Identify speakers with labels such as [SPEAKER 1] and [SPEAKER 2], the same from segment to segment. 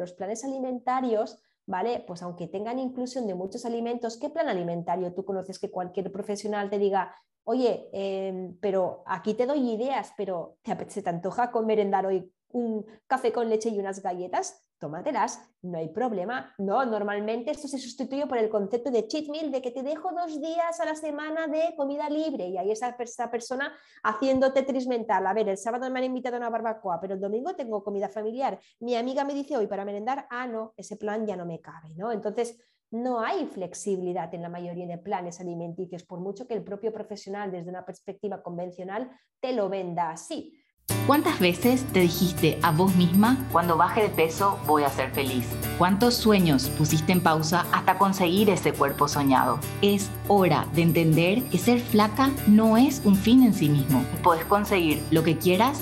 [SPEAKER 1] Los planes alimentarios ¿vale? Pues aunque tengan inclusión de muchos alimentos, ¿qué plan alimentario tú conoces que cualquier profesional te diga, oye, em, pero aquí te doy ideas, pero ¿te, ¿se te antoja merendar hoy un café con leche y unas galletas? Tómatelas, no hay problema. No, normalmente esto se sustituye por el concepto de cheat meal, de que te dejo dos días a la semana de comida libre y ahí está esa persona haciendo tetris mental. A ver, el sábado me han invitado a una barbacoa, pero el domingo tengo comida familiar. Mi amiga me dice hoy para merendar, ah, no, ese plan ya no me cabe, ¿no? Entonces, no hay flexibilidad en la mayoría de planes alimenticios, por mucho que el propio profesional desde una perspectiva convencional te lo venda así.
[SPEAKER 2] ¿Cuántas veces te dijiste a vos misma, cuando baje de peso voy a ser feliz? ¿Cuántos sueños pusiste en pausa hasta conseguir ese cuerpo soñado? Es hora de entender que ser flaca no es un fin en sí mismo. Puedes conseguir lo que quieras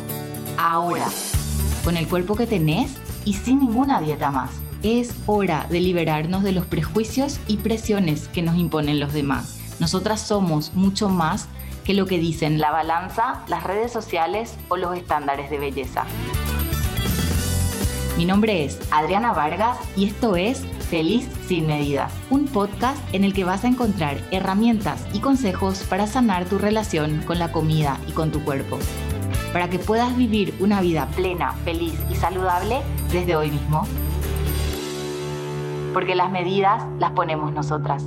[SPEAKER 2] ahora, con el cuerpo que tenés y sin ninguna dieta más. Es hora de liberarnos de los prejuicios y presiones que nos imponen los demás. Nosotras somos mucho más que lo que dicen la balanza, las redes sociales o los estándares de belleza. Mi nombre es Adriana Vargas y esto es Feliz sin medida, un podcast en el que vas a encontrar herramientas y consejos para sanar tu relación con la comida y con tu cuerpo, para que puedas vivir una vida plena, feliz y saludable desde hoy mismo. Porque las medidas las ponemos nosotras.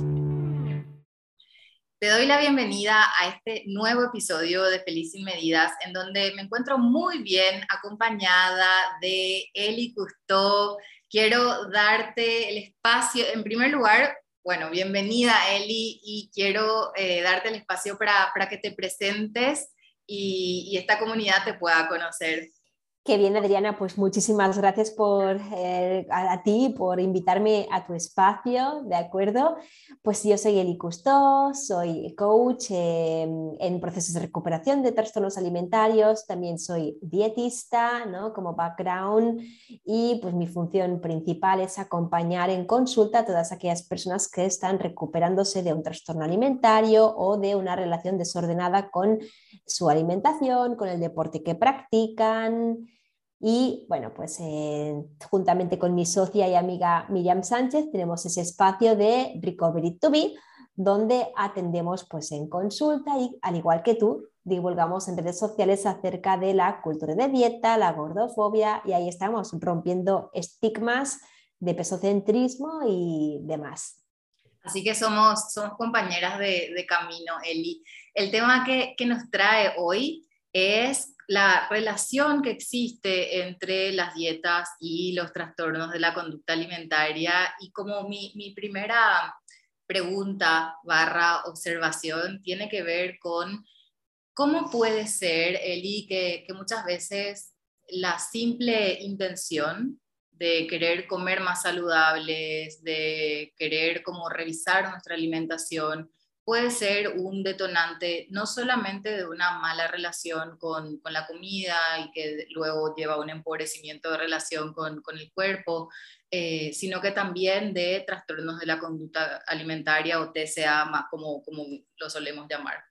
[SPEAKER 2] Te doy la bienvenida a este nuevo episodio de Feliz sin Medidas, en donde me encuentro muy bien acompañada de Eli Custó. Quiero darte el espacio, en primer lugar, bueno, bienvenida Eli, y quiero eh, darte el espacio para, para que te presentes y, y esta comunidad te pueda conocer.
[SPEAKER 1] Qué bien, Adriana, pues muchísimas gracias por, eh, a, ti por invitarme a tu espacio, ¿de acuerdo? Pues yo soy Eli Custó, soy coach en procesos de recuperación de trastornos alimentarios, también soy dietista, ¿no? Como background y pues mi función principal es acompañar en consulta a todas aquellas personas que están recuperándose de un trastorno alimentario o de una relación desordenada con su alimentación, con el deporte que practican y bueno, pues juntamente con mi socia y amiga Miriam Sánchez tenemos ese espacio de Recovery to Be, donde atendemos pues en consulta y al igual que tú, divulgamos en redes sociales acerca de la cultura de dieta, la gordofobia y ahí estamos rompiendo estigmas de pesocentrismo y demás.
[SPEAKER 2] Así que somos, somos compañeras de, de camino, Eli. El tema que, que nos trae hoy es la relación que existe entre las dietas y los trastornos de la conducta alimentaria. Y como mi, primera pregunta barra observación tiene que ver con cómo puede ser, Eli, que, que muchas veces la simple intención de querer comer más saludables, de querer como revisar nuestra alimentación, puede ser un detonante no solamente de una mala relación con, la comida y que luego lleva a un empobrecimiento de relación con, el cuerpo, eh, sino que también de trastornos de la conducta alimentaria o TCA, como, como lo solemos llamar.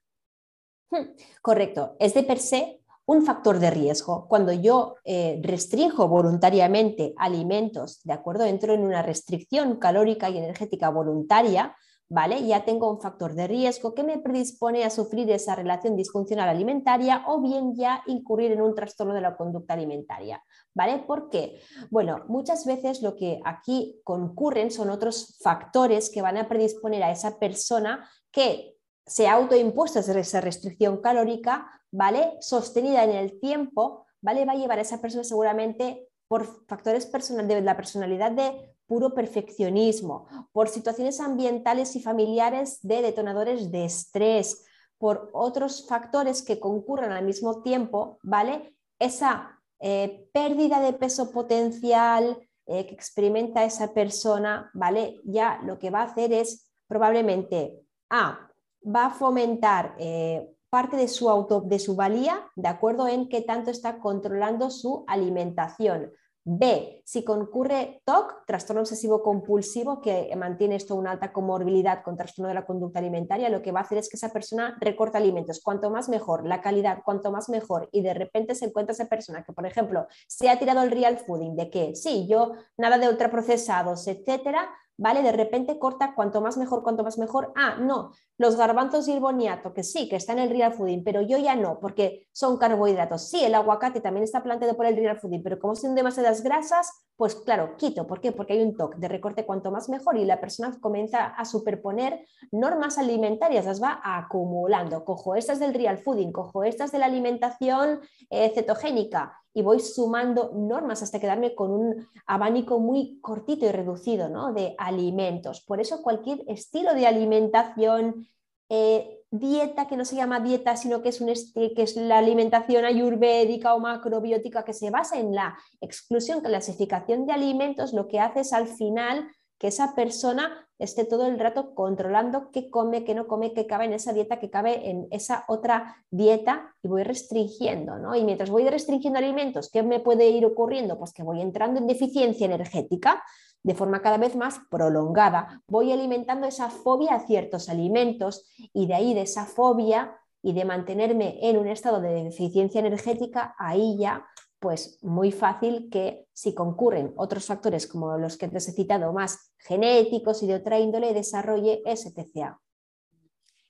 [SPEAKER 1] Hmm, correcto, es de per se un factor de riesgo. Cuando yo eh, restringo voluntariamente alimentos, ¿de acuerdo? Entro en una restricción calórica y energética voluntaria, ¿vale? Ya tengo un factor de riesgo que me predispone a sufrir esa relación disfuncional alimentaria o bien ya incurrir en un trastorno de la conducta alimentaria, ¿vale? ¿Por qué? Bueno, muchas veces lo que aquí concurren son otros factores que van a predisponer a esa persona que se ha autoimpuesto esa restricción calórica, ¿vale? Sostenida en el tiempo, ¿vale? Va a llevar a esa persona seguramente por factores personales de la personalidad de puro perfeccionismo, por situaciones ambientales y familiares de detonadores de estrés, por otros factores que concurran al mismo tiempo, ¿vale? Esa eh, pérdida de peso potencial eh, que experimenta esa persona, ¿vale? Ya lo que va a hacer es probablemente, A, va a fomentar eh, parte de su, auto, de su valía, de acuerdo en qué tanto está controlando su alimentación. B, si concurre TOC, trastorno obsesivo compulsivo, que mantiene esto una alta comorbilidad con trastorno de la conducta alimentaria, lo que va a hacer es que esa persona recorta alimentos. Cuanto más mejor, la calidad, cuanto más mejor. Y de repente se encuentra esa persona que, por ejemplo, se ha tirado el real fooding, de que sí, yo nada de ultraprocesados, etcétera, ¿vale? De repente corta cuanto más mejor, cuanto más mejor. Ah, no, los garbanzos y el boniato, que sí, que está en el real fooding, pero yo ya no, porque son carbohidratos. Sí, el aguacate también está planteado por el real fooding, pero como son demasiadas grasas, pues claro, quito. ¿Por qué? Porque hay un toque de recorte cuanto más mejor y la persona comienza a superponer normas alimentarias, las va acumulando. Cojo estas del real fooding, cojo estas de la alimentación eh, cetogénica, y voy sumando normas hasta quedarme con un abanico muy cortito y reducido ¿no? de alimentos. Por eso cualquier estilo de alimentación, eh, dieta que no se llama dieta, sino que es, un que es la alimentación ayurvédica o macrobiótica que se basa en la exclusión, clasificación de alimentos, lo que hace es al final que esa persona esté todo el rato controlando qué come, qué no come, qué cabe en esa dieta, qué cabe en esa otra dieta y voy restringiendo, ¿no? Y mientras voy restringiendo alimentos, ¿qué me puede ir ocurriendo? Pues que voy entrando en deficiencia energética de forma cada vez más prolongada. Voy alimentando esa fobia a ciertos alimentos y de ahí de esa fobia y de mantenerme en un estado de deficiencia energética, ahí ya pues muy fácil que si concurren otros factores como los que te he citado, más genéticos y de otra índole, desarrolle STCA.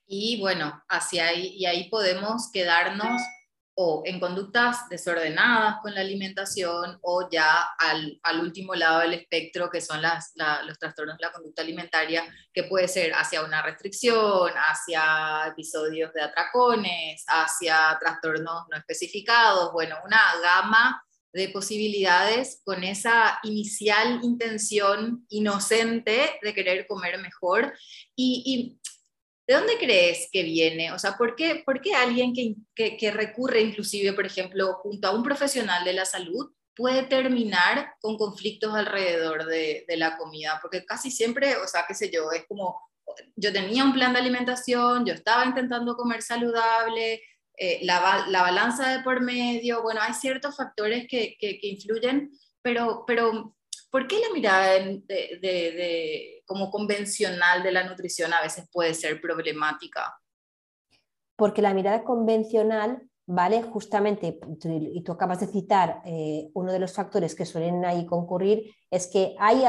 [SPEAKER 2] Y bueno, hacia ahí, y ahí podemos quedarnos o en conductas desordenadas con la alimentación o ya al, último lado del espectro que son las, los trastornos de la conducta alimentaria, que puede ser hacia una restricción, hacia episodios de atracones, hacia trastornos no especificados, bueno, una gama de posibilidades con esa inicial intención inocente de querer comer mejor. Y ¿De dónde crees que viene? O sea, ¿por qué, por qué alguien que, que, recurre inclusive, por ejemplo, junto a un profesional de la salud puede terminar con conflictos alrededor de, de, la comida? Porque casi siempre, o sea, qué sé yo, es como, yo tenía un plan de alimentación, yo estaba intentando comer saludable, eh, la, la, balanza de por medio, bueno, hay ciertos factores que, que, que influyen, pero, pero ¿Por qué la mirada de, como convencional de la nutrición a veces puede ser problemática?
[SPEAKER 1] Porque la mirada convencional, ¿vale? Justamente, y tú acabas de citar, eh, uno de los factores que suelen ahí concurrir es que hay,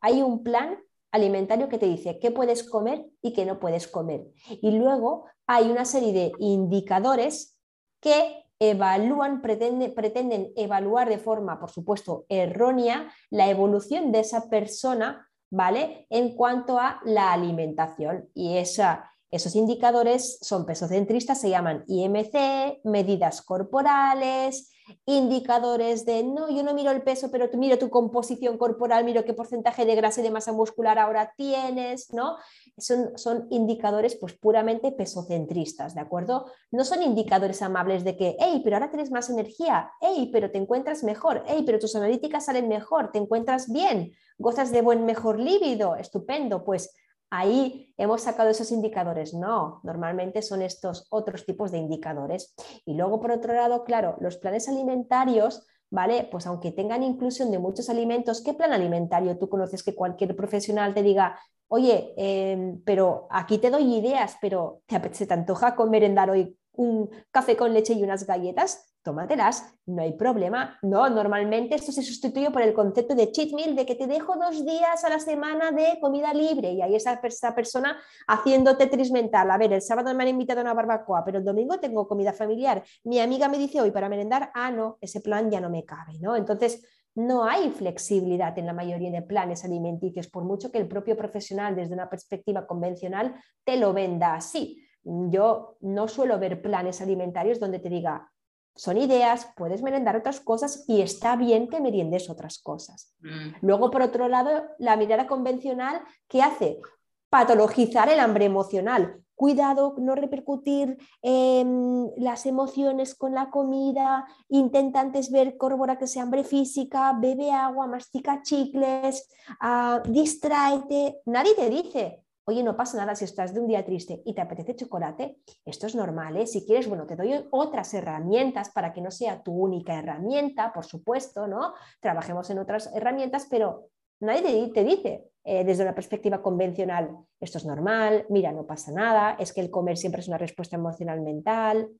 [SPEAKER 1] hay un plan alimentario que te dice qué puedes comer y qué no puedes comer. Y luego hay una serie de indicadores que evalúan, pretenden evaluar de forma, por supuesto, errónea la evolución de esa persona, ¿vale? En cuanto a la alimentación. Y esa, esos indicadores son pesocentristas, se llaman IMC, medidas corporales, indicadores de no, yo no miro el peso, pero tú miro tu composición corporal, miro qué porcentaje de grasa y de masa muscular ahora tienes, ¿no? Son, son indicadores pues puramente pesocentristas, ¿de acuerdo? No son indicadores amables de que, hey, pero ahora tienes más energía, hey, pero te encuentras mejor, hey, pero tus analíticas salen mejor, te encuentras bien, gozas de buen mejor líbido, estupendo, pues ahí hemos sacado esos indicadores. No, normalmente son estos otros tipos de indicadores. Y luego, por otro lado, claro, los planes alimentarios, ¿vale? Pues aunque tengan inclusión de muchos alimentos, ¿qué plan alimentario tú conoces que cualquier profesional te diga, oye, em, pero aquí te doy ideas, pero ¿te, ¿se te antoja comer en dar hoy un café con leche y unas galletas? Tómatelas, no hay problema. No, normalmente esto se sustituye por el concepto de cheat meal, de que te dejo dos días a la semana de comida libre y ahí está esa persona haciendo tetris mental. A ver, el sábado me han invitado a una barbacoa, pero el domingo tengo comida familiar. Mi amiga me dice hoy para merendar, ah, no, ese plan ya no me cabe, ¿no? Entonces, no hay flexibilidad en la mayoría de planes alimenticios, por mucho que el propio profesional desde una perspectiva convencional te lo venda así. Yo no suelo ver planes alimentarios donde te diga, son ideas, puedes merendar otras cosas y está bien que meriendes otras cosas. Mm. Luego, por otro lado, la mirada convencional, ¿qué hace? Patologizar el hambre emocional. Cuidado, no repercutir las emociones con la comida, intenta antes ver, corrobora que sea hambre física, bebe agua, mastica chicles, uh, distráete. Nadie te dice, Oye, no pasa nada si estás de un día triste y te apetece chocolate, esto es normal, ¿eh? Si quieres, bueno, te doy otras herramientas para que no sea tu única herramienta, por supuesto, ¿no? Trabajemos en otras herramientas, pero nadie te, dice eh, desde una perspectiva convencional, esto es normal, mira, no pasa nada, es que el comer siempre es una respuesta emocional mental.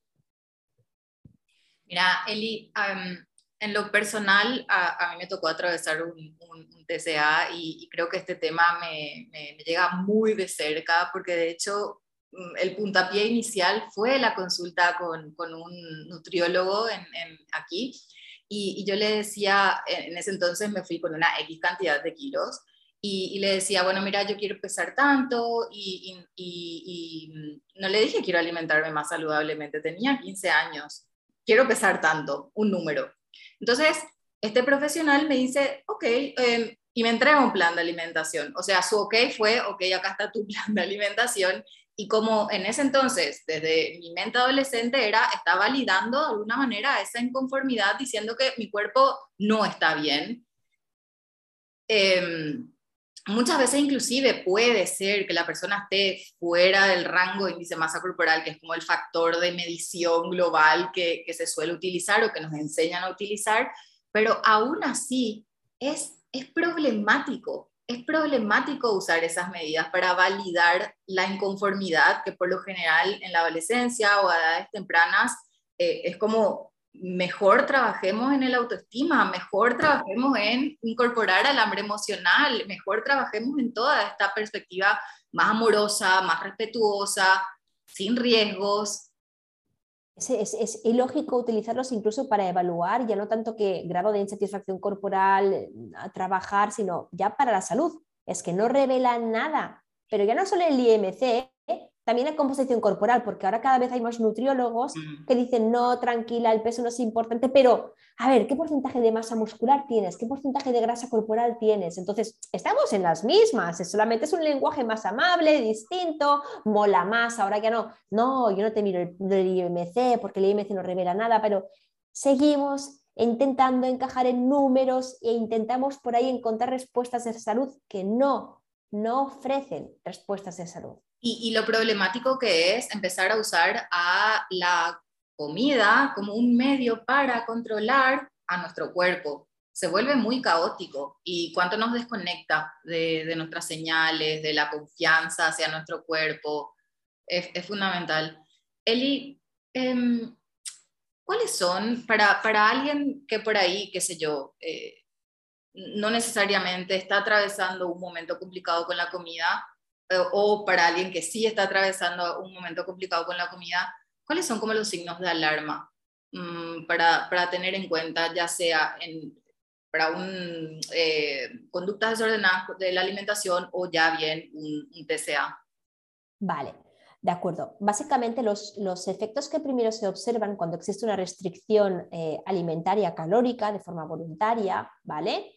[SPEAKER 2] Mira, Eli, en lo personal, a, mí me tocó atravesar un, TCA y, creo que este tema me, llega muy de cerca porque de hecho mm, el puntapié inicial fue la consulta con, un nutriólogo en, aquí y, yo le decía, en ese entonces me fui con una X cantidad de kilos y, le decía, bueno, mira, yo quiero pesar tanto y, no le dije quiero alimentarme más saludablemente, tenía 15 años, quiero pesar tanto, un número. Entonces, este profesional me dice, ok, em, y me entrega un plan de alimentación. O sea, su ok fue, ok, acá está tu plan de alimentación. Y como en ese entonces, desde mi mente adolescente, era, está validando de alguna manera esa inconformidad, diciendo que mi cuerpo no está bien. Em, muchas veces inclusive puede ser que la persona esté fuera del rango de índice masa corporal, que es como el factor de medición global que, se suele utilizar o que nos enseñan a utilizar, pero aún así es, es problemático. Es problemático usar esas medidas para validar la inconformidad que por lo general en la adolescencia o a edades tempranas eh, es como mejor trabajemos en el autoestima, mejor trabajemos en incorporar al hambre emocional, mejor trabajemos en toda esta perspectiva más amorosa, más respetuosa, sin riesgos.
[SPEAKER 1] Es, es, ilógico utilizarlos incluso para evaluar, ya no tanto que grado de insatisfacción corporal a trabajar, sino ya para la salud. Es que no revela nada. Pero ya no solo el IMC, también la composición corporal, porque ahora cada vez hay más nutriólogos que dicen, no, tranquila, el peso no es importante, pero a ver, ¿qué porcentaje de masa muscular tienes? ¿Qué porcentaje de grasa corporal tienes? Entonces, estamos en las mismas, solamente es un lenguaje más amable, distinto, mola más, ahora ya no, no, yo no te miro el, el IMC porque el IMC no revela nada, pero seguimos intentando encajar en números e intentamos por ahí encontrar respuestas de salud que no, no ofrecen respuestas de salud.
[SPEAKER 2] Y, lo problemático que es empezar a usar a la comida como un medio para controlar a nuestro cuerpo. Se vuelve muy caótico y cuánto nos desconecta de, nuestras señales, de la confianza hacia nuestro cuerpo. Es, fundamental. Eli, em, ¿cuáles son para, para, alguien que por ahí, qué sé yo, eh, no necesariamente está atravesando un momento complicado con la comida, o para alguien que sí está atravesando un momento complicado con la comida, ¿cuáles son como los signos de alarma mm, para, para, tener en cuenta, ya sea para un, eh, conductas desordenadas de la alimentación o ya bien un, TCA?
[SPEAKER 1] Vale. De acuerdo. Básicamente los, los, efectos que primero se observan cuando existe una restricción eh, alimentaria calórica de forma voluntaria, ¿vale?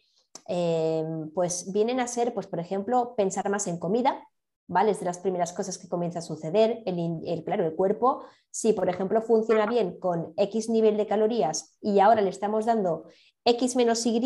[SPEAKER 1] pues vienen a ser, pues, por ejemplo, pensar más en comida, ¿vale? Es de las primeras cosas que comienza a suceder. El, claro, el cuerpo, si por ejemplo funciona bien con X nivel de calorías y ahora le estamos dando X menos Y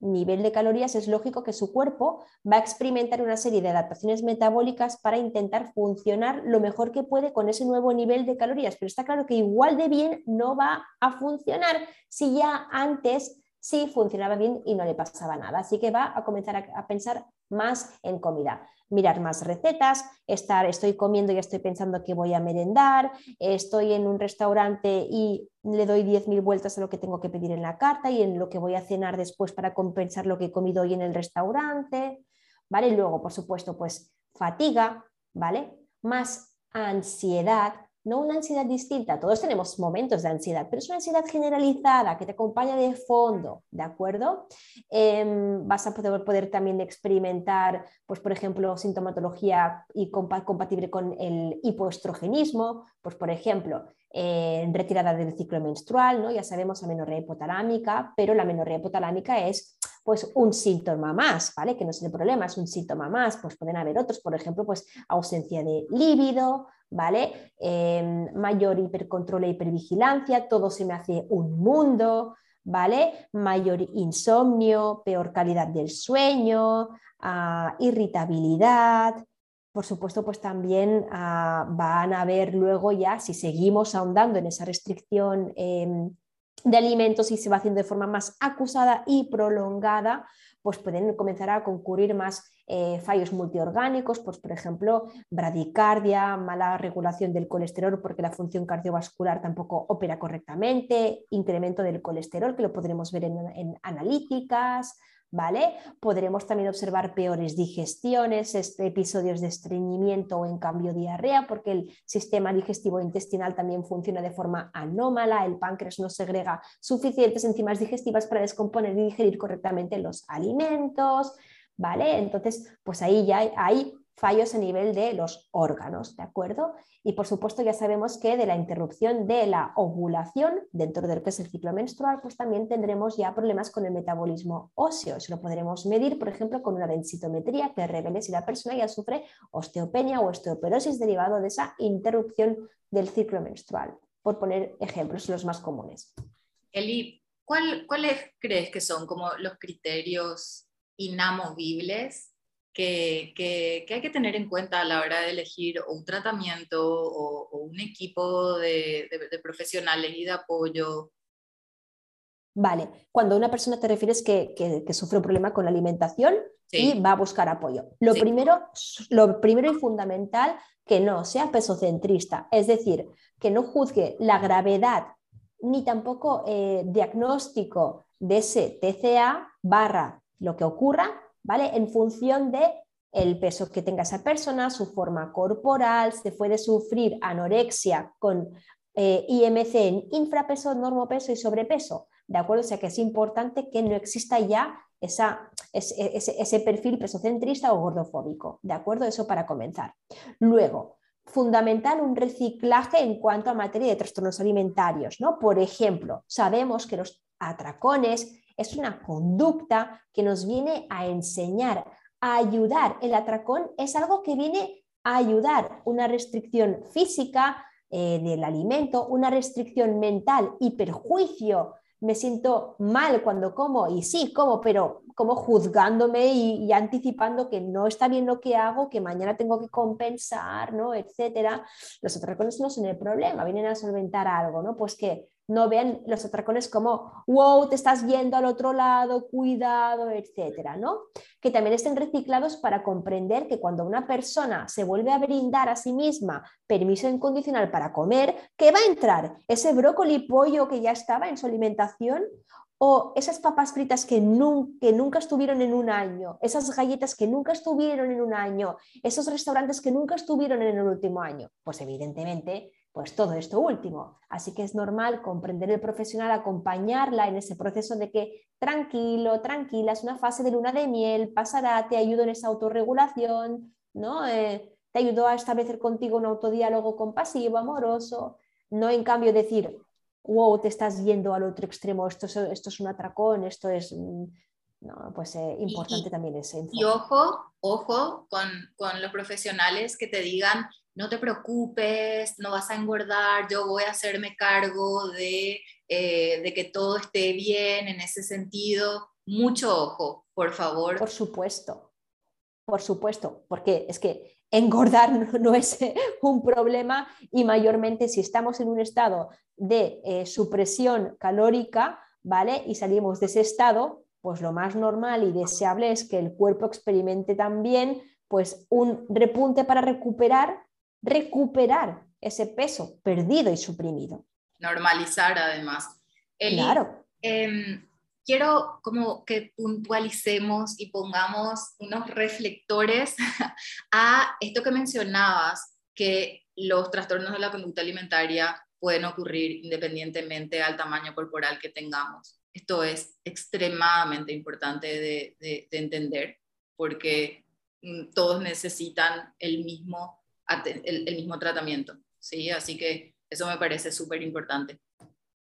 [SPEAKER 1] nivel de calorías, es lógico que su cuerpo va a experimentar una serie de adaptaciones metabólicas para intentar funcionar lo mejor que puede con ese nuevo nivel de calorías. Pero está claro que igual de bien no va a funcionar si ya antes sí funcionaba bien y no le pasaba nada. Así que va a comenzar a pensar más en comida mirar más recetas, estar, estoy comiendo y estoy pensando que voy a merendar, estoy en un restaurante y le doy 10.000 vueltas a lo que tengo que pedir en la carta y en lo que voy a cenar después para compensar lo que he comido hoy en el restaurante, ¿vale? Luego, por supuesto, pues fatiga, ¿vale? Más ansiedad, no una ansiedad distinta, todos tenemos momentos de ansiedad, pero es una ansiedad generalizada que te acompaña de fondo, ¿de acuerdo? Em, vas a poder, también experimentar, pues por ejemplo, sintomatología y compatible con el hipoestrogenismo, pues por ejemplo, retirada del ciclo menstrual, ¿no? ya sabemos amenorrea hipotalámica, pero la amenorrea hipotalámica es pues un síntoma más, ¿vale? Que no es el problema, es un síntoma más, pues pueden haber otros, por ejemplo, pues ausencia de líbido, ¿vale? Em, mayor hipercontrol e hipervigilancia, todo se me hace un mundo, ¿vale? Mayor insomnio, peor calidad del sueño, ah, irritabilidad, por supuesto, pues también ah, van a ver luego ya, si seguimos ahondando en esa restricción em, de alimentos y se va haciendo de forma más acusada y prolongada, pues pueden comenzar a concurrir más eh, fallos multiorgánicos, pues por ejemplo, bradicardia, mala regulación del colesterol porque la función cardiovascular tampoco opera correctamente, incremento del colesterol, que lo podremos ver en analíticas, ¿vale? Podremos también observar peores digestiones, este, episodios de estreñimiento o en cambio diarrea, porque el sistema digestivo intestinal también funciona de forma anómala, el páncreas no segrega suficientes enzimas digestivas para descomponer y digerir correctamente los alimentos, ¿vale? Entonces, pues ahí ya hay fallos a nivel de los órganos, ¿de acuerdo? Y por supuesto ya sabemos que de la interrupción de la ovulación dentro del que es el ciclo menstrual, pues también tendremos ya problemas con el metabolismo óseo. Eso lo podremos medir, por ejemplo, con una densitometría que revele si la persona ya sufre osteopenia o osteoporosis derivado de esa interrupción del ciclo menstrual, por poner ejemplos los más comunes.
[SPEAKER 2] Eli, ¿cuáles crees que son como los criterios inamovibles que, hay que tener en cuenta a la hora de elegir un tratamiento o, un equipo de, profesionales y de apoyo.
[SPEAKER 1] Vale, cuando una persona te refieres que, que, sufre un problema con la alimentación y va a buscar apoyo. Lo, primero, lo primero y fundamental, que no sea pesocentrista, es decir, que no juzgue la gravedad ni tampoco eh, diagnóstico de ese TCA barra lo que ocurra ¿vale? En función de el peso que tenga esa persona, su forma corporal, se puede sufrir anorexia con eh, IMC en infrapeso, normopeso y sobrepeso, ¿de acuerdo? O sea que es importante que no exista ya esa, ese, ese, perfil pesocentrista o gordofóbico, ¿de acuerdo? Eso para comenzar. Luego, fundamental un reciclaje en cuanto a materia de trastornos alimentarios, ¿no? Por ejemplo, sabemos que los atracones es una conducta que nos viene a enseñar, a ayudar. El atracón es algo que viene a ayudar, una restricción física eh, del alimento, una restricción mental y perjuicio. Me siento mal cuando como y sí, como, pero como juzgándome y, anticipando que no está bien lo que hago, que mañana tengo que compensar, ¿no? etcétera. Los atracones no son el problema, vienen a solventar algo, ¿no? Pues que no vean los atracones como, wow, te estás yendo al otro lado, cuidado, etcétera, ¿no? Que también estén reciclados para comprender que cuando una persona se vuelve a brindar a sí misma permiso incondicional para comer, ¿qué va a entrar? ¿Ese brócoli pollo que ya estaba en su alimentación? ¿O esas papas fritas que, que nunca estuvieron en un año? ¿Esas galletas que nunca estuvieron en un año? ¿Esos restaurantes que nunca estuvieron en el último año? Pues evidentemente pues todo esto último. Así que es normal comprender el profesional, acompañarla en ese proceso de que tranquilo, tranquila, es una fase de luna de miel, pasará, te ayudo en esa autorregulación, ¿no? Eh, te ayudó a establecer contigo un autodiálogo compasivo, amoroso, no en cambio decir, wow, te estás yendo al otro extremo, esto es, esto es un atracón, esto es... Mm, no, pues eh, importante también ese
[SPEAKER 2] Y ojo, ojo con, con los profesionales que te digan, no te preocupes, no vas a engordar, yo voy a hacerme cargo de, eh, de que todo esté bien en ese sentido. Mucho ojo, por favor.
[SPEAKER 1] Por supuesto, por supuesto, porque es que engordar no, es un problema y mayormente si estamos en un estado de eh, supresión calórica, ¿vale? Y salimos de ese estado, pues lo más normal y deseable es que el cuerpo experimente también pues un repunte para recuperar recuperar ese peso perdido y suprimido.
[SPEAKER 2] Normalizar además.
[SPEAKER 1] claro.
[SPEAKER 2] Em, quiero como que puntualicemos y pongamos unos reflectores a esto que mencionabas, que los trastornos de la conducta alimentaria pueden ocurrir independientemente al tamaño corporal que tengamos. Esto es extremadamente importante de, de entender porque mm, todos necesitan el mismo el, mismo tratamiento. ¿sí? Así que eso me parece súper importante.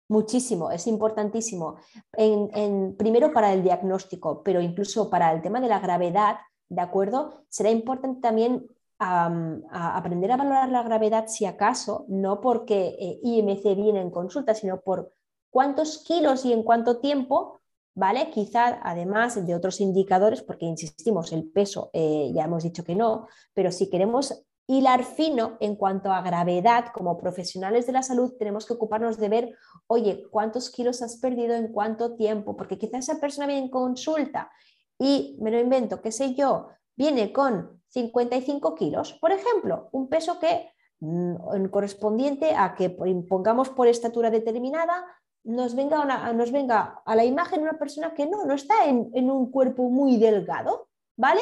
[SPEAKER 1] Muchísimo, es importantísimo. En, primero para el diagnóstico, pero incluso para el tema de la gravedad, ¿de acuerdo? Será importante también aprender a valorar la gravedad si acaso, no porque eh, IMC viene en consulta, sino por cuántos kilos y en cuánto tiempo ¿vale? Quizá además de otros indicadores, porque insistimos, el peso eh, ya hemos dicho que no, pero si queremos hilar fino en cuanto a gravedad, como profesionales de la salud tenemos que ocuparnos de ver, oye, ¿cuántos kilos has perdido en cuánto tiempo? Porque quizá esa persona viene en consulta y me lo invento, qué sé yo, viene con 55 kilos, por ejemplo, un peso que mm, correspondiente a que pongamos por estatura determinada nos venga, nos venga a la imagen una persona que no, no está en, en un cuerpo muy delgado, ¿vale?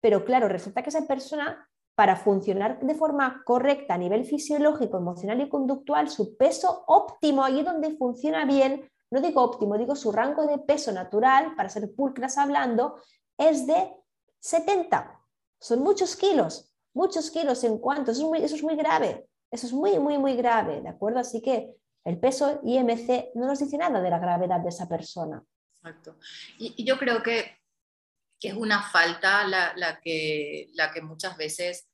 [SPEAKER 1] Pero claro, resulta que esa persona, para funcionar de forma correcta a nivel fisiológico, emocional y conductual, su peso óptimo, ahí donde funciona bien, no digo óptimo, digo su rango de peso natural, para ser pulcras hablando, es de 70. Son muchos kilos, muchos kilos en cuanto, eso es muy, eso es muy grave, eso es muy, muy, muy grave, ¿de acuerdo? Así que el peso IMC no nos dice nada de la gravedad de esa persona.
[SPEAKER 2] Exacto. Y, yo creo que, es una falta la, que, la que muchas veces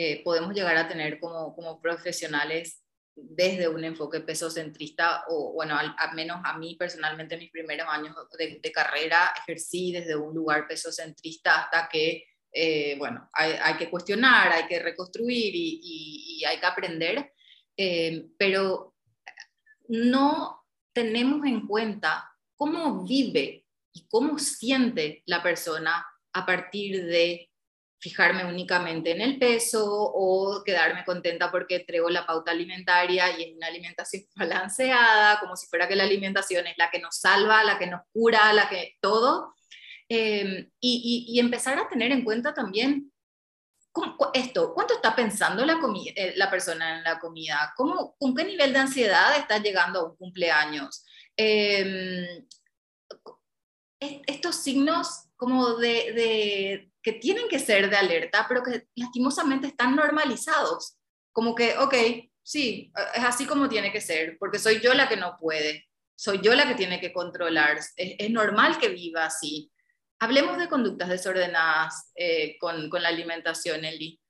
[SPEAKER 2] eh, podemos llegar a tener como, como profesionales desde un enfoque pesocentrista, o bueno, al, menos a mí personalmente en mis primeros años de, carrera ejercí desde un lugar pesocentrista hasta que, eh, bueno, hay, que cuestionar, hay que reconstruir y, hay que aprender, eh, pero no tenemos en cuenta cómo vive y cómo siente la persona a partir de fijarme únicamente en el peso o quedarme contenta porque traigo la pauta alimentaria y es una alimentación balanceada, como si fuera que la alimentación es la que nos salva, la que nos cura, la que todo. Eh, y, empezar a tener en cuenta también esto, ¿cuánto está pensando la, eh, la persona en la comida? ¿Cómo, ¿Con qué nivel de ansiedad está llegando a un cumpleaños? Em, estos signos como de, que tienen que ser de alerta, pero que lastimosamente están normalizados. Como que, ok, sí, es así como tiene que ser, porque soy yo la que no puede, soy yo la que tiene que controlar, es normal que viva así. Hablemos de conductas desordenadas eh, con, la alimentación, Eli.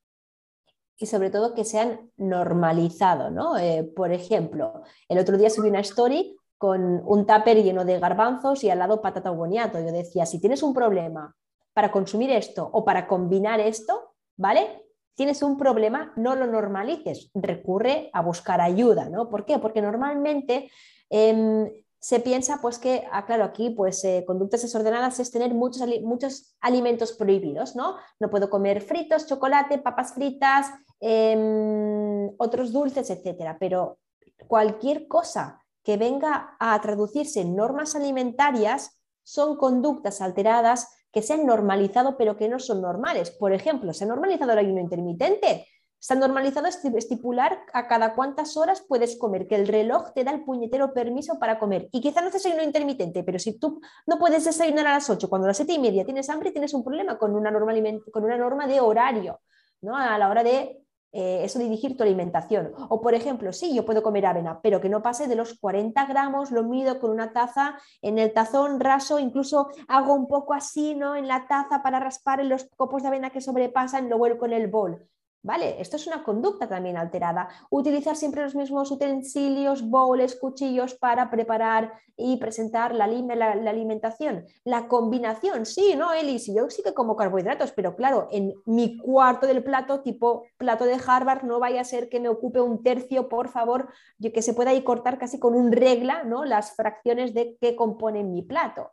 [SPEAKER 1] Y sobre todo que sean normalizado, ¿no? Eh, por ejemplo, el otro día subí una story con un tupper lleno de garbanzos y al lado patata boniato. Yo decía, si tienes un problema para consumir esto o para combinar esto, ¿vale? Tienes un problema, no lo normalices, recurre a buscar ayuda, ¿no? ¿Por qué? Porque normalmente em, se piensa pues que, ah, claro, aquí pues eh, conductas desordenadas es tener muchos, muchos alimentos prohibidos, ¿no? No puedo comer fritos, chocolate, papas fritas, em, otros dulces, etcétera, pero cualquier cosa que venga a traducirse en normas alimentarias son conductas alteradas que se han normalizado pero que no son normales. Por ejemplo, se ha normalizado el ayuno intermitente, Está normalizado estipular a cada cuántas horas puedes comer, que el reloj te da el puñetero permiso para comer. Y quizá no haces ayuno intermitente, pero si tú no puedes desayunar a las 8, cuando a las 7 y media tienes hambre, tienes un problema con una norma, con una norma de horario, ¿no? a la hora de eh, eso dirigir tu alimentación. O por ejemplo, sí, yo puedo comer avena, pero que no pase de los 40 gramos, lo mido con una taza en el tazón raso, incluso hago un poco así, ¿no? En la taza para raspar en los copos de avena que sobrepasan, lo vuelco en el bol. ¿Vale? Esto es una conducta también alterada. Utilizar siempre los mismos utensilios, bowls, cuchillos para preparar y presentar la, la, alimentación. La combinación, sí, ¿no, Eli? Si yo sí que como carbohidratos, pero claro, en mi cuarto del plato, tipo plato de Harvard, no vaya a ser que me ocupe un tercio, por favor, que se pueda ahí cortar casi con un regla, ¿no? Las fracciones de qué componen mi plato.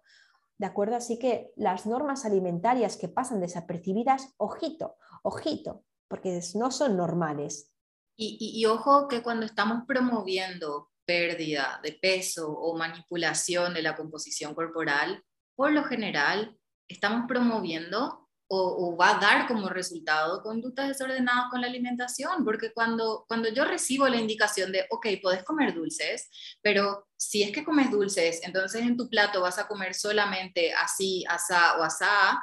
[SPEAKER 1] ¿De acuerdo? Así que las normas alimentarias que pasan desapercibidas, ojito, ojito, porque no son normales.
[SPEAKER 2] Y, ojo que cuando estamos promoviendo pérdida de peso o manipulación de la composición corporal, por lo general estamos promoviendo o, va a dar como resultado conductas desordenadas con la alimentación, porque cuando, cuando yo recibo la indicación de, ok, puedes comer dulces, pero si es que comes dulces, entonces en tu plato vas a comer solamente así, asá o asá,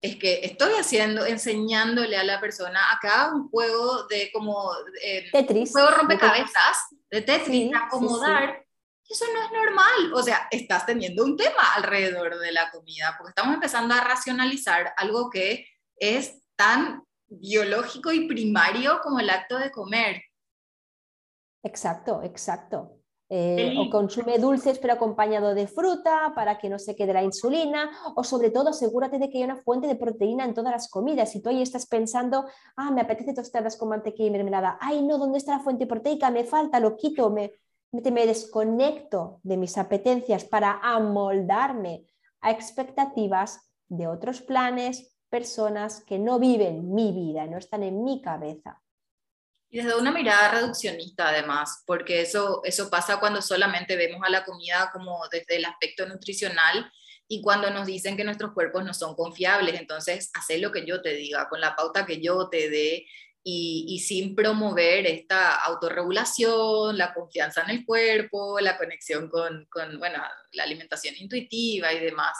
[SPEAKER 2] es que estoy haciendo, enseñándole a la persona acá un juego de como
[SPEAKER 1] eh, Tetris,
[SPEAKER 2] un juego rompecabezas de Tetris, acomodar. Eso no es normal, o sea, estás teniendo un tema alrededor de la comida, porque estamos empezando a racionalizar algo que es tan biológico y primario como el acto de comer.
[SPEAKER 1] Exacto, exacto. Eh, o consume dulces pero acompañado de fruta para que no se quede la insulina, o sobre todo asegúrate de que hay una fuente de proteína en todas las comidas. Si tú ahí estás pensando, ah, me apetece tostadas con mantequilla y mermelada, ay, no, ¿dónde está la fuente proteica? Me falta, lo quito, me, me desconecto de mis apetencias para amoldarme a expectativas de otros planes, personas que no viven mi vida, no están en mi cabeza.
[SPEAKER 2] Y desde una mirada reduccionista además, porque eso, eso pasa cuando solamente vemos a la comida como desde el aspecto nutricional y cuando nos dicen que nuestros cuerpos no son confiables, entonces haz lo que yo te diga, con la pauta que yo te dé y, y, sin promover esta autorregulación, la confianza en el cuerpo, la conexión con, con bueno, la alimentación intuitiva y demás.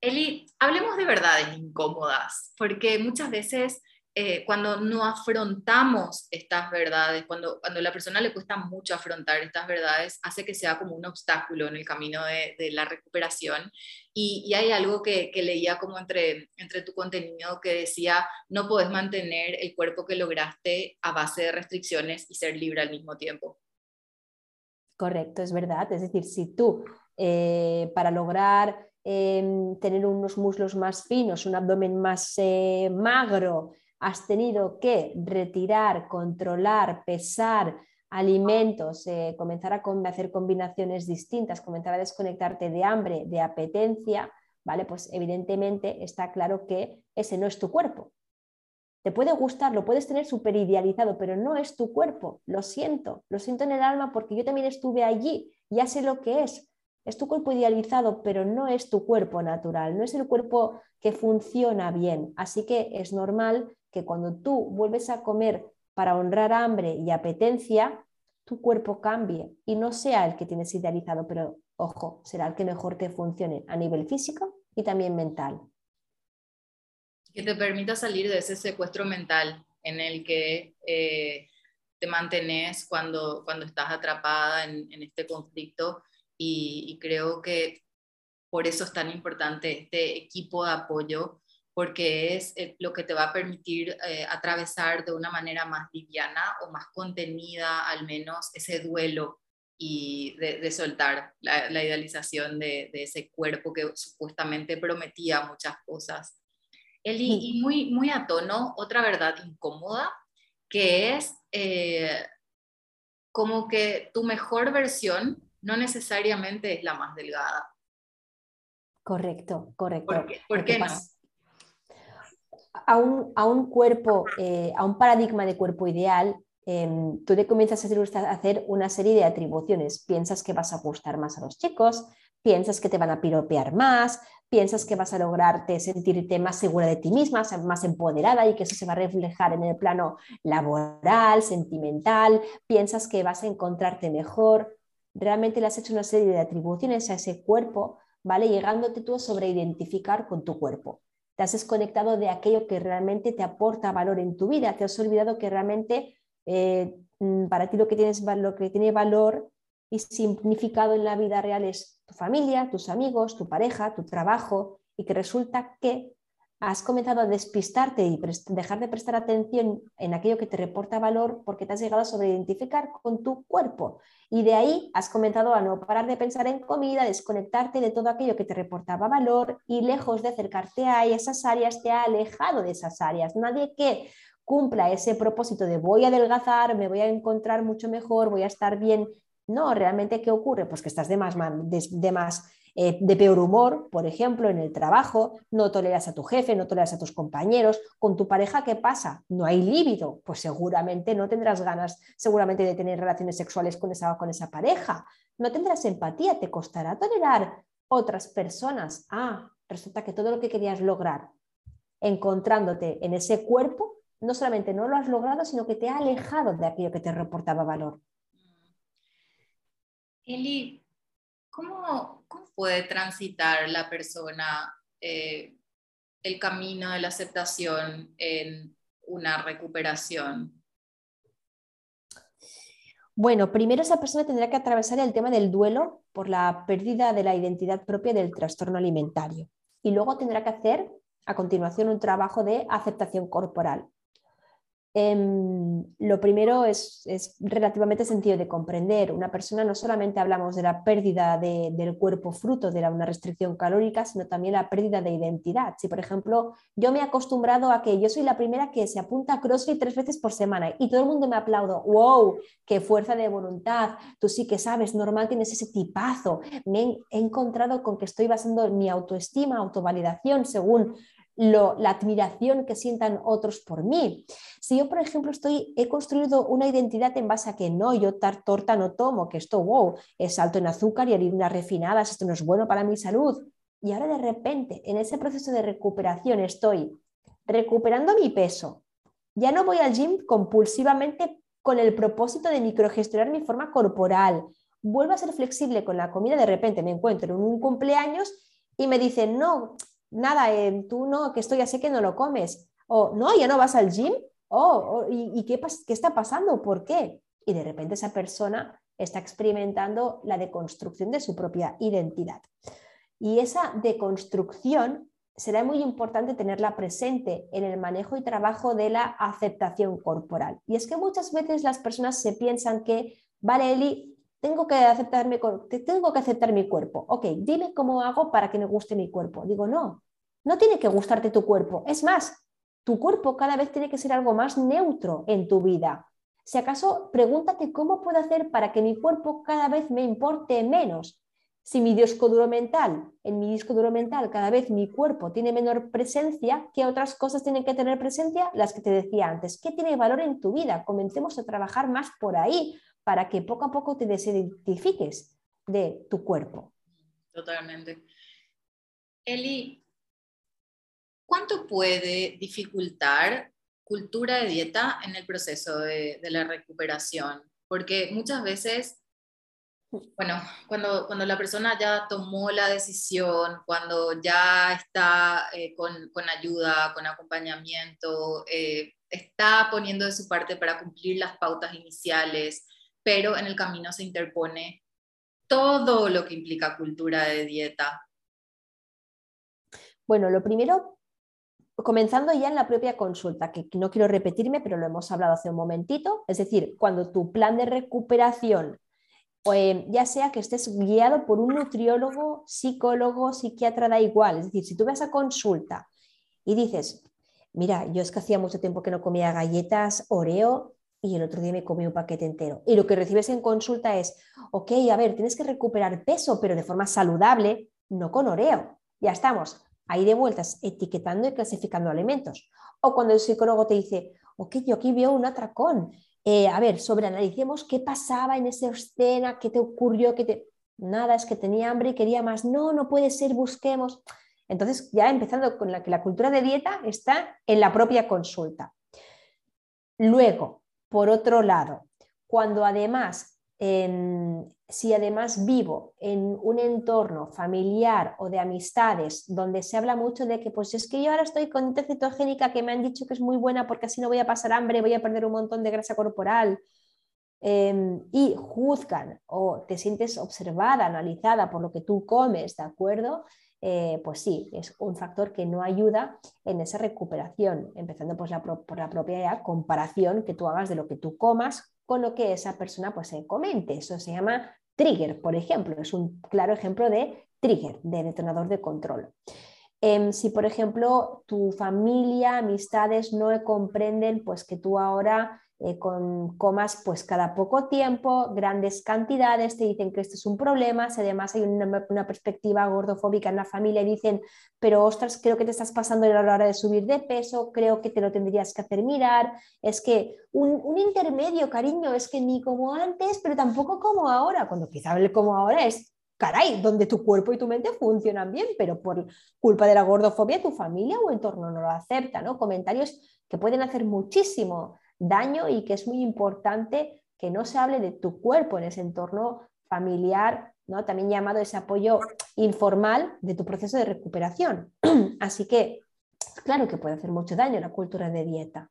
[SPEAKER 2] Eli, hablemos de verdades incómodas, porque muchas veces eh, cuando no afrontamos estas verdades, cuando, cuando a la persona le cuesta mucho afrontar estas verdades, hace que sea como un obstáculo en el camino de, la recuperación. Y, hay algo que, leía como entre, entre tu contenido que decía, no puedes mantener el cuerpo que lograste a base de restricciones y ser libre al mismo tiempo.
[SPEAKER 1] Correcto, es verdad. Es decir, si tú eh, para lograr em, tener unos muslos más finos, un abdomen más eh, magro, has tenido que retirar, controlar, pesar alimentos, eh, comenzar a hacer combinaciones distintas, comenzar a desconectarte de hambre, de apetencia, ¿vale? Pues evidentemente está claro que ese no es tu cuerpo. Te puede gustar, lo puedes tener súper idealizado, pero no es tu cuerpo. Lo siento, lo siento en el alma porque yo también estuve allí, ya sé lo que es. Es tu cuerpo idealizado, pero no es tu cuerpo natural, no es el cuerpo que funciona bien. Así que es normal que cuando tú vuelves a comer para honrar hambre y apetencia, tu cuerpo cambie y no sea el que tienes idealizado, pero ojo, será el que mejor te funcione a nivel físico y también mental.
[SPEAKER 2] Que te permita salir de ese secuestro mental en el que eh, te mantenés cuando, cuando estás atrapada en, este conflicto y creo que por eso es tan importante este equipo de apoyo porque es eh, lo que te va a permitir eh, atravesar de una manera más liviana o más contenida al menos ese duelo y de, soltar la, idealización de, ese cuerpo que supuestamente prometía muchas cosas. Eli, y muy, muy a tono, otra verdad incómoda, que es eh, como que tu mejor versión no necesariamente es la más delgada.
[SPEAKER 1] Correcto, correcto.
[SPEAKER 2] ¿Por qué, no?
[SPEAKER 1] A un, cuerpo, eh, a un paradigma de cuerpo ideal, em, tú te comienzas a hacer, una serie de atribuciones. Piensas que vas a gustar más a los chicos, piensas que te van a piropear más, piensas que vas a lograrte sentirte más segura de ti misma, más empoderada y que eso se va a reflejar en el plano laboral, sentimental, piensas que vas a encontrarte mejor. Realmente le has hecho una serie de atribuciones a ese cuerpo, ¿vale? Llegándote tú a sobreidentificar con tu cuerpo te has desconectado de aquello que realmente te aporta valor en tu vida, te has olvidado que realmente eh, mm, para ti lo que, tienes, lo que tiene valor y significado en la vida real es tu familia, tus amigos, tu pareja, tu trabajo, y que resulta que has comenzado a despistarte y dejar de prestar atención en aquello que te reporta valor porque te has llegado a sobreidentificar con tu cuerpo. Y de ahí has comenzado a no parar de pensar en comida, desconectarte de todo aquello que te reportaba valor y lejos de acercarte a esas áreas te ha alejado de esas áreas. Nadie que cumpla ese propósito de voy a adelgazar, me voy a encontrar mucho mejor, voy a estar bien. No, realmente, ¿qué ocurre? Pues que estás de más, de más eh, de peor humor, por ejemplo, en el trabajo, no toleras a tu jefe, no toleras a tus compañeros, con tu pareja, ¿qué pasa? No hay líbido, pues seguramente no tendrás ganas seguramente de tener relaciones sexuales con esa, con esa pareja, no tendrás empatía, te costará tolerar otras personas. Ah, resulta que todo lo que querías lograr encontrándote en ese cuerpo, no solamente no lo has logrado, sino que te ha alejado de aquello que te reportaba valor.
[SPEAKER 2] Eli, ¿cómo, puede transitar la persona eh, el camino de la aceptación en una recuperación?
[SPEAKER 1] Bueno, primero esa persona tendrá que atravesar el tema del duelo por la pérdida de la identidad propia del trastorno alimentario y luego tendrá que hacer a continuación un trabajo de aceptación corporal. Em, lo primero es, relativamente sencillo de comprender. Una persona no solamente hablamos de la pérdida del cuerpo fruto de una restricción calórica, sino también la pérdida de identidad. Si, por ejemplo, yo me he acostumbrado a que yo soy la primera que se apunta a CrossFit tres veces por semana y todo el mundo me aplaudo, wow, qué fuerza de voluntad, tú sí que sabes, normal tienes ese tipazo. Me he encontrado con que estoy basando mi autoestima, autovalidación según la admiración que sientan otros por mí. Si yo, por ejemplo, estoy, he construido una identidad en base a que no, yo torta no tomo, que esto, wow, es alto en azúcar y harinas refinadas, esto no es bueno para mi salud. Y ahora de repente, en ese proceso de recuperación, estoy recuperando mi peso. Ya no voy al gym compulsivamente con el propósito de microgestionar mi forma corporal. Vuelvo a ser flexible con la comida, de repente me encuentro en un cumpleaños y me dicen, no, nada, eh, tú no, que esto ya sé que no lo comes. O no, ya no vas al gym. Oh, ¿y, qué, qué está pasando? ¿Por qué? Y de repente esa persona está experimentando la deconstrucción de su propia identidad. Y esa deconstrucción será muy importante tenerla presente en el manejo y trabajo de la aceptación corporal. Y es que muchas veces las personas se piensan que, vale, Eli, tengo que, aceptarme, tengo que aceptar mi cuerpo. Ok, dime cómo hago para que me guste mi cuerpo. Digo, no, no tiene que gustarte tu cuerpo. Es más, tu cuerpo cada vez tiene que ser algo más neutro en tu vida. Si acaso, pregúntate cómo puedo hacer para que mi cuerpo cada vez me importe menos. Si mi disco duro mental, en mi disco duro mental cada vez mi cuerpo tiene menor presencia, ¿qué otras cosas tienen que tener presencia? Las que te decía antes. ¿Qué tiene valor en tu vida? Comencemos a trabajar más por ahí para que poco a poco te desidentifiques de tu cuerpo.
[SPEAKER 2] Totalmente. Eli, ¿cuánto puede dificultar cultura de dieta en el proceso de, la recuperación? Porque muchas veces, bueno, cuando, cuando la persona ya tomó la decisión, cuando ya está eh, con, ayuda, con acompañamiento, eh, está poniendo de su parte para cumplir las pautas iniciales, pero en el camino se interpone todo lo que implica cultura de dieta.
[SPEAKER 1] Bueno, lo primero, comenzando ya en la propia consulta, que no quiero repetirme, pero lo hemos hablado hace un momentito, es decir, cuando tu plan de recuperación, eh, ya sea que estés guiado por un nutriólogo, psicólogo, psiquiatra, da igual, es decir, si tú vas a consulta y dices, mira, yo es que hacía mucho tiempo que no comía galletas Oreo, y el otro día me comí un paquete entero. Y lo que recibes en consulta es, ok, a ver, tienes que recuperar peso, pero de forma saludable, no con oreo. Ya estamos, ahí de vueltas, etiquetando y clasificando alimentos. O cuando el psicólogo te dice, ok, yo aquí veo un atracón. Eh, a ver, sobreanalicemos qué pasaba en esa escena, qué te ocurrió, qué te... Nada, es que tenía hambre y quería más. No, no puede ser, busquemos. Entonces, ya empezando con la que la cultura de dieta está en la propia consulta. Luego, por otro lado, cuando además, si además vivo en un entorno familiar o de amistades donde se habla mucho de que pues es que yo ahora estoy con dieta cetogénica que me han dicho que es muy buena porque así no voy a pasar hambre, voy a perder un montón de grasa corporal, em, y juzgan o te sientes observada, analizada por lo que tú comes, ¿de acuerdo? Eh, pues sí, es un factor que no ayuda en esa recuperación, empezando pues, por la propia comparación que tú hagas de lo que tú comas con lo que esa persona pues, se comente. Eso se llama trigger, por ejemplo, es un claro ejemplo de trigger, de detonador de control. Em, si, por ejemplo, tu familia, amistades no comprenden pues, que tú ahora eh, con comas pues cada poco tiempo, grandes cantidades, te dicen que esto es un problema, si además hay una, perspectiva gordofóbica en la familia y dicen, pero ostras, creo que te estás pasando a la hora de subir de peso, creo que te lo tendrías que hacer mirar, es que un, intermedio, cariño, es que ni como antes, pero tampoco como ahora, cuando quizá el como ahora es caray, donde tu cuerpo y tu mente funcionan bien, pero por culpa de la gordofobia tu familia o entorno no lo acepta, ¿no? Comentarios que pueden hacer muchísimo daño y que es muy importante que no se hable de tu cuerpo en ese entorno familiar, ¿no? también llamado ese apoyo informal de tu proceso de recuperación. Así que, claro que puede hacer mucho daño la cultura de dieta.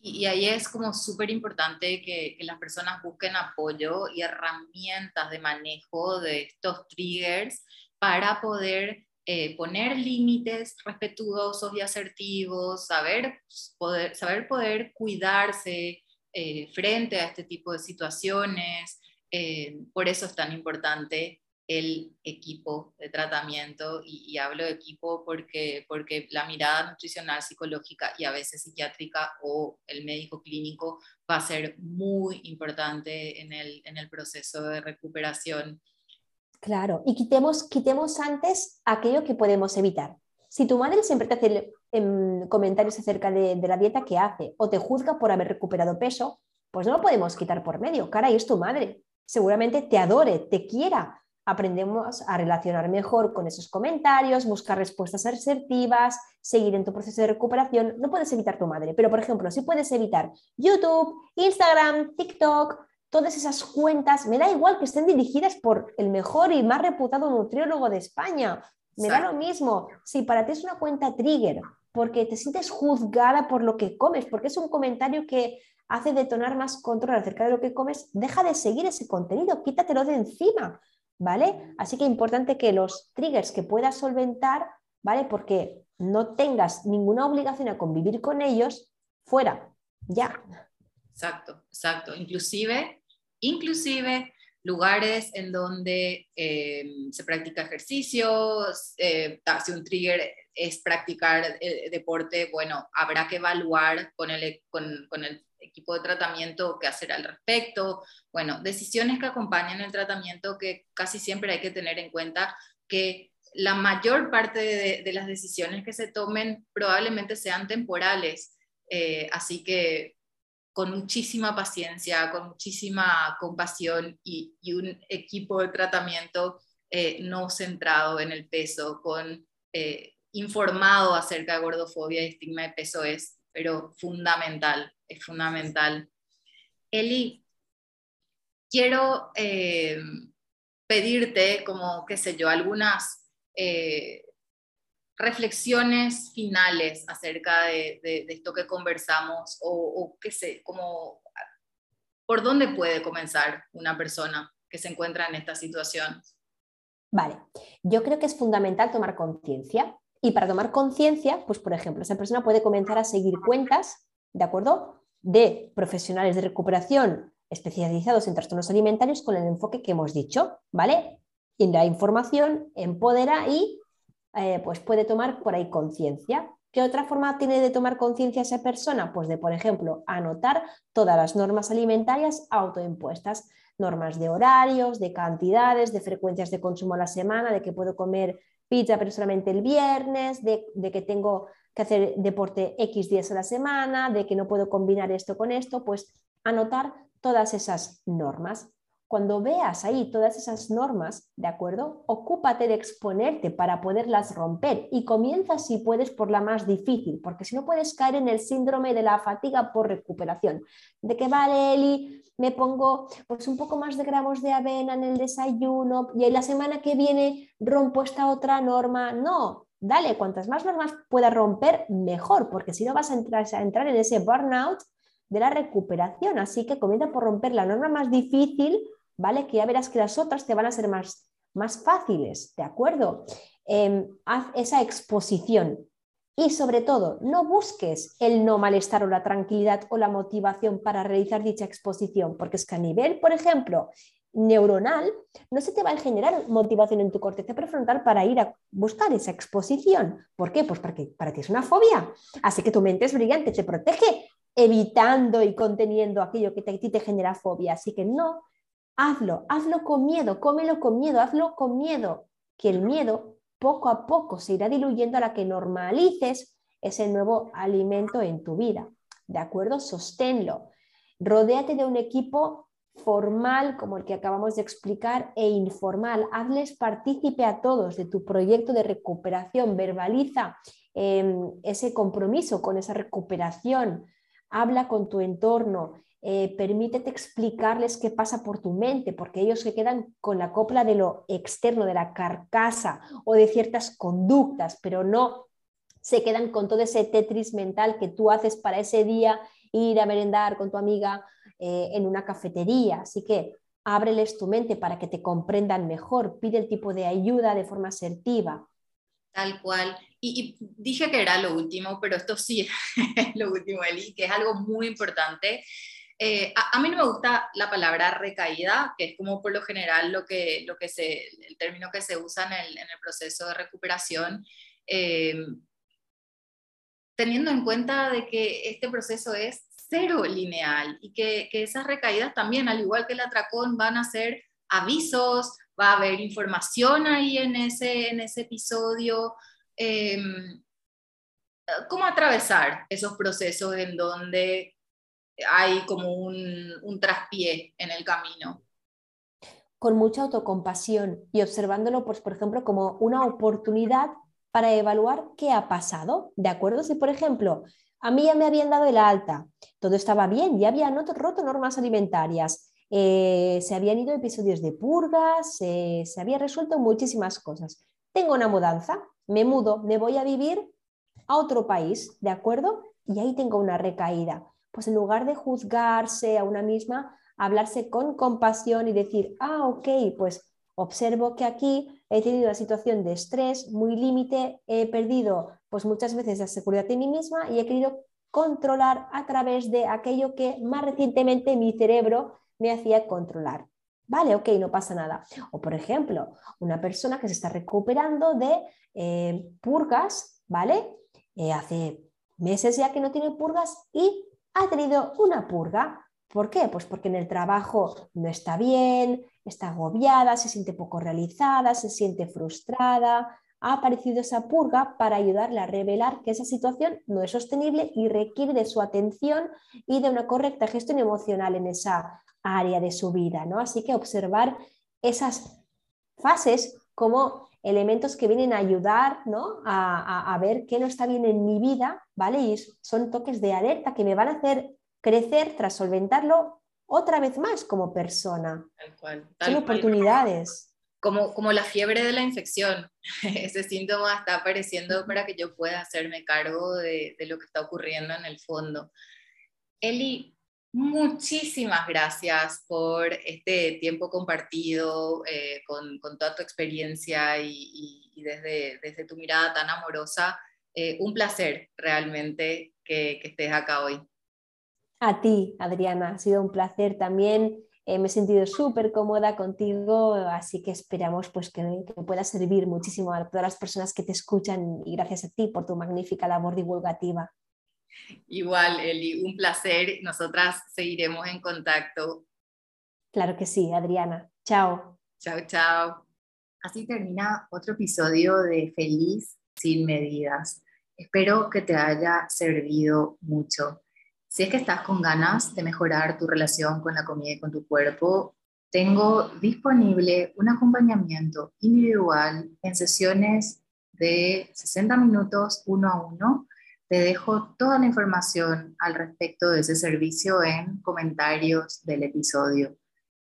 [SPEAKER 2] Y, ahí es como súper importante que, que, las personas busquen apoyo y herramientas de manejo de estos triggers para poder eh, poner límites respetuosos y asertivos, saber poder, saber poder cuidarse eh, frente a este tipo de situaciones. Eh, por eso es tan importante el equipo de tratamiento y, hablo de equipo porque, porque la mirada nutricional, psicológica y a veces psiquiátrica o el médico clínico va a ser muy importante en el, en el proceso de recuperación.
[SPEAKER 1] Claro, y quitemos, quitemos antes aquello que podemos evitar. Si tu madre siempre te hace em, comentarios acerca de, la dieta que hace o te juzga por haber recuperado peso, pues no lo podemos quitar por medio. Cara, y es tu madre. Seguramente te adore, te quiera, aprendemos a relacionar mejor con esos comentarios, buscar respuestas asertivas, seguir en tu proceso de recuperación. No puedes evitar tu madre, pero por ejemplo, si puedes evitar YouTube, Instagram, TikTok, todas esas cuentas, me da igual que estén dirigidas por el mejor y más reputado nutriólogo de España. Me da lo mismo. Si para ti es una cuenta trigger, porque te sientes juzgada por lo que comes, porque es un comentario que hace detonar más control acerca de lo que comes, deja de seguir ese contenido, quítatelo de encima. ¿vale? Así que importante que los triggers que puedas solventar, ¿vale? Porque no tengas ninguna obligación a convivir con ellos, fuera, ya.
[SPEAKER 2] Exacto, exacto. Inclusive, inclusive lugares en donde eh, se practica ejercicio, eh, si un trigger es practicar eh, deporte, bueno, habrá que evaluar con el, con, con el equipo de tratamiento qué hacer al respecto. Bueno, decisiones que acompañan el tratamiento que casi siempre hay que tener en cuenta que la mayor parte de, las decisiones que se tomen probablemente sean temporales. Eh, así que con muchísima paciencia, con muchísima compasión y, un equipo de tratamiento eh, no centrado en el peso, con eh, informado acerca de gordofobia y estigma de peso es, pero fundamental es fundamental. Eli, quiero eh, pedirte como, qué sé yo, algunas reflexiones finales acerca de, esto que conversamos o, qué sé, como, ¿por dónde puede comenzar una persona que se encuentra en esta situación?
[SPEAKER 1] Vale, yo creo que es fundamental tomar conciencia y para tomar conciencia, pues por ejemplo, esa persona puede comenzar a seguir cuentas, ¿de acuerdo? de profesionales de recuperación especializados en trastornos alimentarios con el enfoque que hemos dicho, ¿vale? Y la información empodera y eh, pues puede tomar por ahí conciencia. ¿Qué otra forma tiene de tomar conciencia esa persona? Pues de, por ejemplo, anotar todas las normas alimentarias autoimpuestas, normas de horarios, de cantidades, de frecuencias de consumo a la semana, de que puedo comer pizza pero solamente el viernes, de, de que tengo que hacer deporte X días a la semana, de que no puedo combinar esto con esto, pues anotar todas esas normas. Cuando veas ahí todas esas normas, ¿de acuerdo? Ocúpate de exponerte para poderlas romper y comienza si puedes por la más difícil, porque si no puedes caer en el síndrome de la fatiga por recuperación. De que vale, Eli, me pongo pues un poco más de gramos de avena en el desayuno y en la semana que viene rompo esta otra norma. No, dale, cuantas más normas puedas romper, mejor, porque si no vas a entrar, a entrar en ese burnout de la recuperación. Así que comienza por romper la norma más difícil, ¿vale? Que ya verás que las otras te van a ser más, más fáciles, ¿de acuerdo? Em, haz esa exposición. Y sobre todo, no busques el no malestar o la tranquilidad o la motivación para realizar dicha exposición, porque es que a nivel, por ejemplo, neuronal, no se te va a generar motivación en tu corteza prefrontal para ir a buscar esa exposición. ¿Por qué? Pues porque para ti es una fobia. Así que tu mente es brillante, te protege evitando y conteniendo aquello que a ti te genera fobia. Así que no, hazlo, hazlo con miedo, cómelo con miedo, hazlo con miedo, que el miedo poco a poco se irá diluyendo a la que normalices ese nuevo alimento en tu vida. ¿De acuerdo? Sosténlo. Rodéate de un equipo formal como el que acabamos de explicar e informal. Hazles partícipe a todos de tu proyecto de recuperación, verbaliza em, ese compromiso con esa recuperación, habla con tu entorno, eh, permítete explicarles qué pasa por tu mente, porque ellos se quedan con la copla de lo externo, de la carcasa o de ciertas conductas, pero no se quedan con todo ese tetris mental que tú haces para ese día, ir a merendar con tu amiga eh, en una cafetería. Así que ábreles tu mente para que te comprendan mejor, pide el tipo de ayuda de forma asertiva.
[SPEAKER 2] Tal cual. Y, dije que era lo último, pero esto sí es lo último, Eli, que es algo muy importante. Eh, a, mí no me gusta la palabra recaída, que es como por lo general lo que, se, el término que se usa en el, proceso de recuperación, eh, teniendo en cuenta de que este proceso es cero lineal y que, que esas recaídas también, al igual que el atracón, van a ser avisos, va a haber información ahí en ese, en ese episodio. Em, ¿Cómo atravesar esos procesos en donde hay como un, un traspié en el camino?
[SPEAKER 1] Con mucha autocompasión y observándolo, pues, por ejemplo, como una oportunidad para evaluar qué ha pasado. ¿De acuerdo? Si, por ejemplo, a mí ya me habían dado el alta, todo estaba bien, ya habían roto normas alimentarias, eh, se habían ido episodios de purgas, se había resuelto muchísimas cosas. Tengo una mudanza, me mudo, me voy a vivir a otro país, ¿de acuerdo? Y ahí tengo una recaída. Pues en lugar de juzgarse a una misma, hablarse con compasión y decir, ah, ok, pues observo que aquí he tenido una situación de estrés muy límite, he perdido pues muchas veces la seguridad de mí misma y he querido controlar a través de aquello que más recientemente mi cerebro me hacía controlar. Vale, ok, no pasa nada. O por ejemplo, una persona que se está recuperando de eh, purgas, ¿vale? Eh, hace meses ya que no tiene purgas y ha tenido una purga. ¿Por qué? Pues porque en el trabajo no está bien, está agobiada, se siente poco realizada, se siente frustrada. Ha aparecido esa purga para ayudarle a revelar que esa situación no es sostenible y requiere de su atención y de una correcta gestión emocional en esa área de su vida, ¿no? Así que observar esas fases como elementos que vienen a ayudar ¿no? a, ver qué no está bien en mi vida, ¿vale? Y son toques de alerta que me van a hacer crecer tras solventarlo otra vez más como persona. Tal cual. son oportunidades.
[SPEAKER 2] Como, como la fiebre de la infección. Ese síntoma está apareciendo para que yo pueda hacerme cargo de, de lo que está ocurriendo en el fondo. Eli, Muchísimas gracias por este tiempo compartido eh, con, toda tu experiencia y, desde, desde, tu mirada tan amorosa. Eh, un placer realmente que, estés acá hoy.
[SPEAKER 1] A ti, Adriana, ha sido un placer también. Eh, me he sentido súper cómoda contigo, así que esperamos pues, que, que, pueda servir muchísimo a todas las personas que te escuchan y gracias a ti por tu magnífica labor divulgativa.
[SPEAKER 2] Igual, Eli, un placer. Nosotras seguiremos en contacto.
[SPEAKER 1] Claro que sí, Adriana. Chao.
[SPEAKER 2] Chao, chao. Así termina otro episodio de Feliz sin medidas. Espero que te haya servido mucho. Si es que estás con ganas de mejorar tu relación con la comida y con tu cuerpo, tengo disponible un acompañamiento individual en sesiones de 60 minutos uno a uno te dejo toda la información al respecto de ese servicio en comentarios del episodio.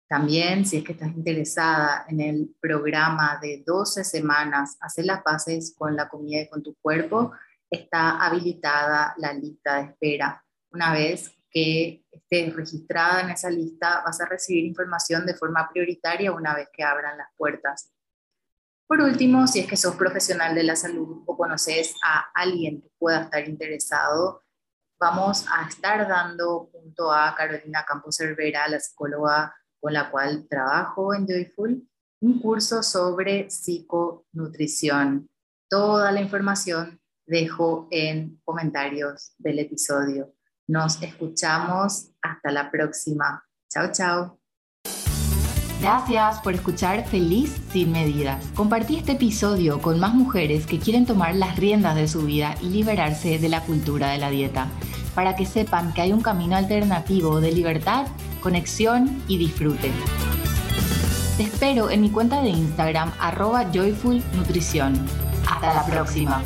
[SPEAKER 2] También, si es que estás interesada en el programa de 12 semanas, hacer las paces con la comida y con tu cuerpo, está habilitada la lista de espera. Una vez que estés registrada en esa lista, vas a recibir información de forma prioritaria una vez que abran las puertas. Por último, si es que sos profesional de la salud o conoces a alguien que pueda estar interesado, vamos a estar dando junto a Carolina Campos Cervera, la psicóloga con la cual trabajo en Joyful, un curso sobre psiconutrición. Toda la información dejo en comentarios del episodio. Nos escuchamos hasta la próxima. Chao, chao. Gracias por escuchar Feliz sin medidas. Compartí este episodio con más mujeres que quieren tomar las riendas de su vida y liberarse de la cultura de la dieta, para que sepan que hay un camino alternativo de libertad, conexión y disfrute. Te espero en mi cuenta de Instagram arroba joyfulnutrición. Hasta la próxima.